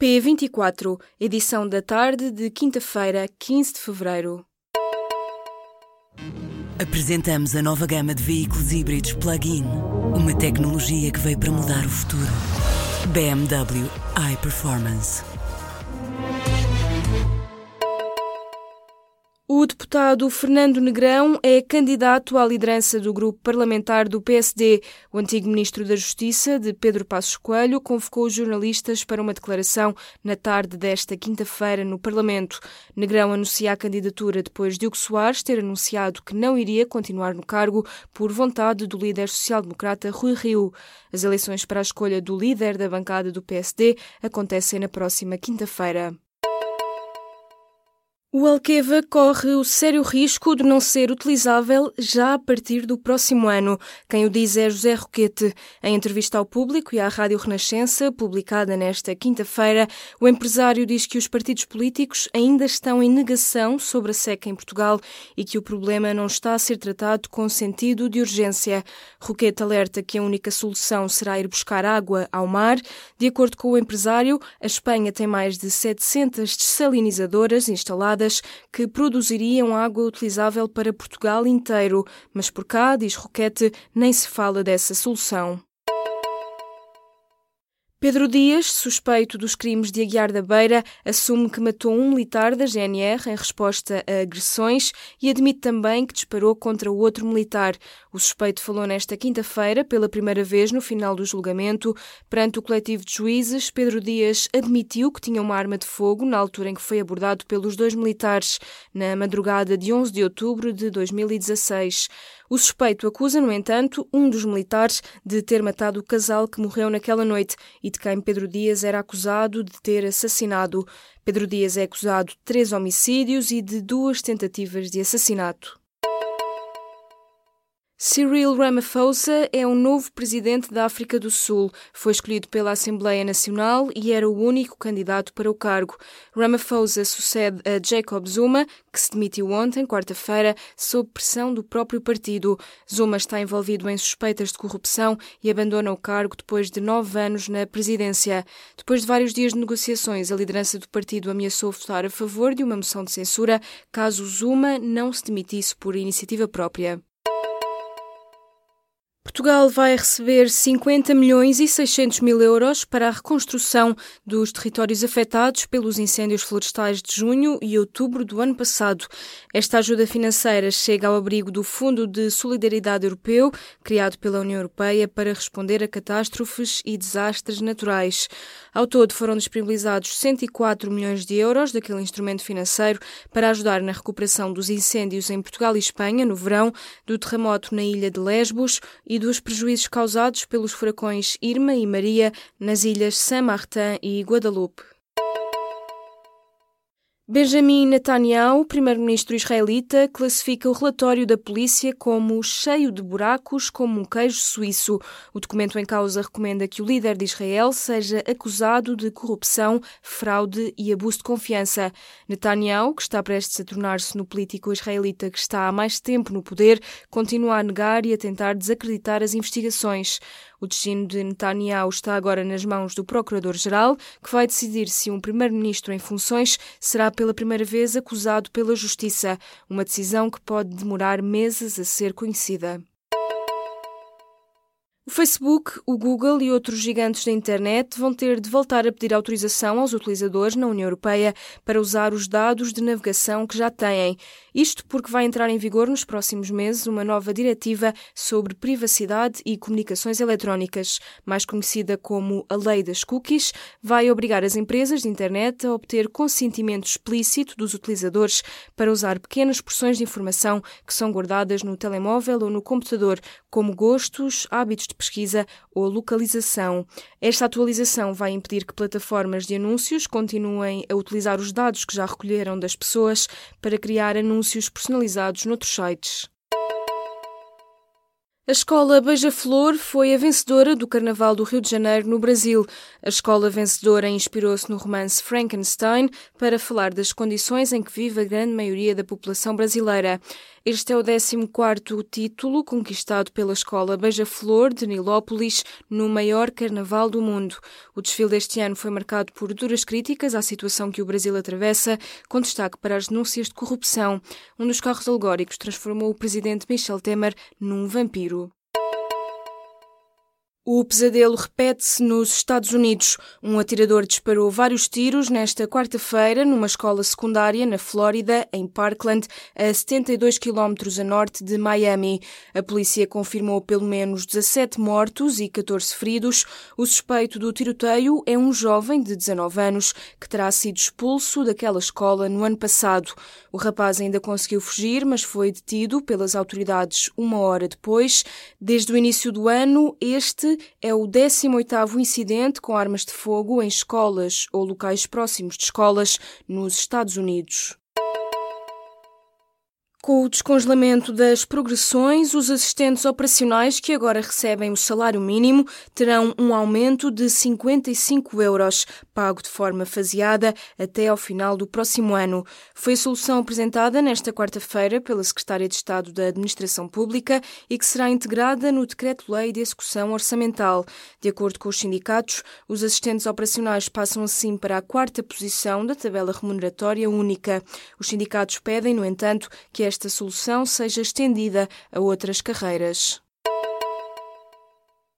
P24, edição da tarde de quinta-feira, 15 de fevereiro. Apresentamos a nova gama de veículos híbridos plug-in. Uma tecnologia que veio para mudar o futuro. BMW iPerformance. Deputado Fernando Negrão é candidato à liderança do grupo parlamentar do PSD. O antigo ministro da Justiça, de Pedro Passos Coelho, convocou os jornalistas para uma declaração na tarde desta quinta-feira no Parlamento. Negrão anuncia a candidatura depois de Hugo Soares ter anunciado que não iria continuar no cargo por vontade do líder social-democrata Rui Rio. As eleições para a escolha do líder da bancada do PSD acontecem na próxima quinta-feira. O Alqueva corre o sério risco de não ser utilizável já a partir do próximo ano. Quem o diz é José Roquete. Em entrevista ao público e à Rádio Renascença, publicada nesta quinta-feira, o empresário diz que os partidos políticos ainda estão em negação sobre a seca em Portugal e que o problema não está a ser tratado com sentido de urgência. Roquete alerta que a única solução será ir buscar água ao mar. De acordo com o empresário, a Espanha tem mais de 700 desalinizadoras instaladas que produziriam água utilizável para Portugal inteiro, mas por cá, diz Roquete, nem se fala dessa solução. Pedro Dias, suspeito dos crimes de Aguiar da Beira, assume que matou um militar da GNR em resposta a agressões e admite também que disparou contra outro militar. O suspeito falou nesta quinta-feira, pela primeira vez no final do julgamento, perante o coletivo de juízes. Pedro Dias admitiu que tinha uma arma de fogo na altura em que foi abordado pelos dois militares, na madrugada de 11 de outubro de 2016. O suspeito acusa, no entanto, um dos militares de ter matado o casal que morreu naquela noite e de quem Pedro Dias era acusado de ter assassinado. Pedro Dias é acusado de três homicídios e de duas tentativas de assassinato. Cyril Ramaphosa é o novo presidente da África do Sul. Foi escolhido pela Assembleia Nacional e era o único candidato para o cargo. Ramaphosa sucede a Jacob Zuma, que se demitiu ontem, quarta-feira, sob pressão do próprio partido. Zuma está envolvido em suspeitas de corrupção e abandona o cargo depois de nove anos na presidência. Depois de vários dias de negociações, a liderança do partido ameaçou votar a favor de uma moção de censura caso Zuma não se demitisse por iniciativa própria. Portugal vai receber 50 milhões e 600 mil euros para a reconstrução dos territórios afetados pelos incêndios florestais de junho e outubro do ano passado. Esta ajuda financeira chega ao abrigo do Fundo de Solidariedade Europeu, criado pela União Europeia para responder a catástrofes e desastres naturais. Ao todo foram disponibilizados 104 milhões de euros daquele instrumento financeiro para ajudar na recuperação dos incêndios em Portugal e Espanha no verão, do terremoto na ilha de Lesbos e e dos prejuízos causados pelos furacões Irma e Maria nas ilhas Saint-Martin e Guadalupe. Benjamin Netanyahu, primeiro-ministro israelita, classifica o relatório da polícia como cheio de buracos como um queijo suíço. O documento em causa recomenda que o líder de Israel seja acusado de corrupção, fraude e abuso de confiança. Netanyahu, que está prestes a tornar-se no político israelita que está há mais tempo no poder, continua a negar e a tentar desacreditar as investigações. O destino de Netanyahu está agora nas mãos do Procurador-Geral, que vai decidir se um primeiro-ministro em funções será pela primeira vez acusado pela Justiça, uma decisão que pode demorar meses a ser conhecida. O Facebook, o Google e outros gigantes da internet vão ter de voltar a pedir autorização aos utilizadores na União Europeia para usar os dados de navegação que já têm. Isto porque vai entrar em vigor nos próximos meses uma nova diretiva sobre privacidade e comunicações eletrónicas, mais conhecida como a Lei das Cookies, vai obrigar as empresas de internet a obter consentimento explícito dos utilizadores para usar pequenas porções de informação que são guardadas no telemóvel ou no computador, como gostos, hábitos de pesquisa ou localização. Esta atualização vai impedir que plataformas de anúncios continuem a utilizar os dados que já recolheram das pessoas para criar anúncios personalizados noutros sites. A escola Beija-Flor foi a vencedora do Carnaval do Rio de Janeiro no Brasil. A escola vencedora inspirou-se no romance Frankenstein para falar das condições em que vive a grande maioria da população brasileira. Este é o 14º título conquistado pela escola Beija-Flor de Nilópolis no maior carnaval do mundo. O desfile deste ano foi marcado por duras críticas à situação que o Brasil atravessa, com destaque para as denúncias de corrupção. Um dos carros alegóricos transformou o presidente Michel Temer num vampiro. O pesadelo repete-se nos Estados Unidos. Um atirador disparou vários tiros nesta quarta-feira numa escola secundária na Flórida, em Parkland, a 72 quilómetros a norte de Miami. A polícia confirmou pelo menos 17 mortos e 14 feridos. O suspeito do tiroteio é um jovem de 19 anos que terá sido expulso daquela escola no ano passado. O rapaz ainda conseguiu fugir, mas foi detido pelas autoridades uma hora depois. Desde o início do ano, é o 18º incidente com armas de fogo em escolas ou locais próximos de escolas nos Estados Unidos. Com o descongelamento das progressões, os assistentes operacionais que agora recebem o salário mínimo terão um aumento de 55 euros, pago de forma faseada até ao final do próximo ano. Foi a solução apresentada nesta quarta-feira pela Secretária de Estado da Administração Pública e que será integrada no Decreto-Lei de Execução Orçamental. De acordo com os sindicatos, os assistentes operacionais passam assim para a quarta posição da tabela remuneratória única. Os sindicatos pedem, no entanto, que esta esta solução seja estendida a outras carreiras.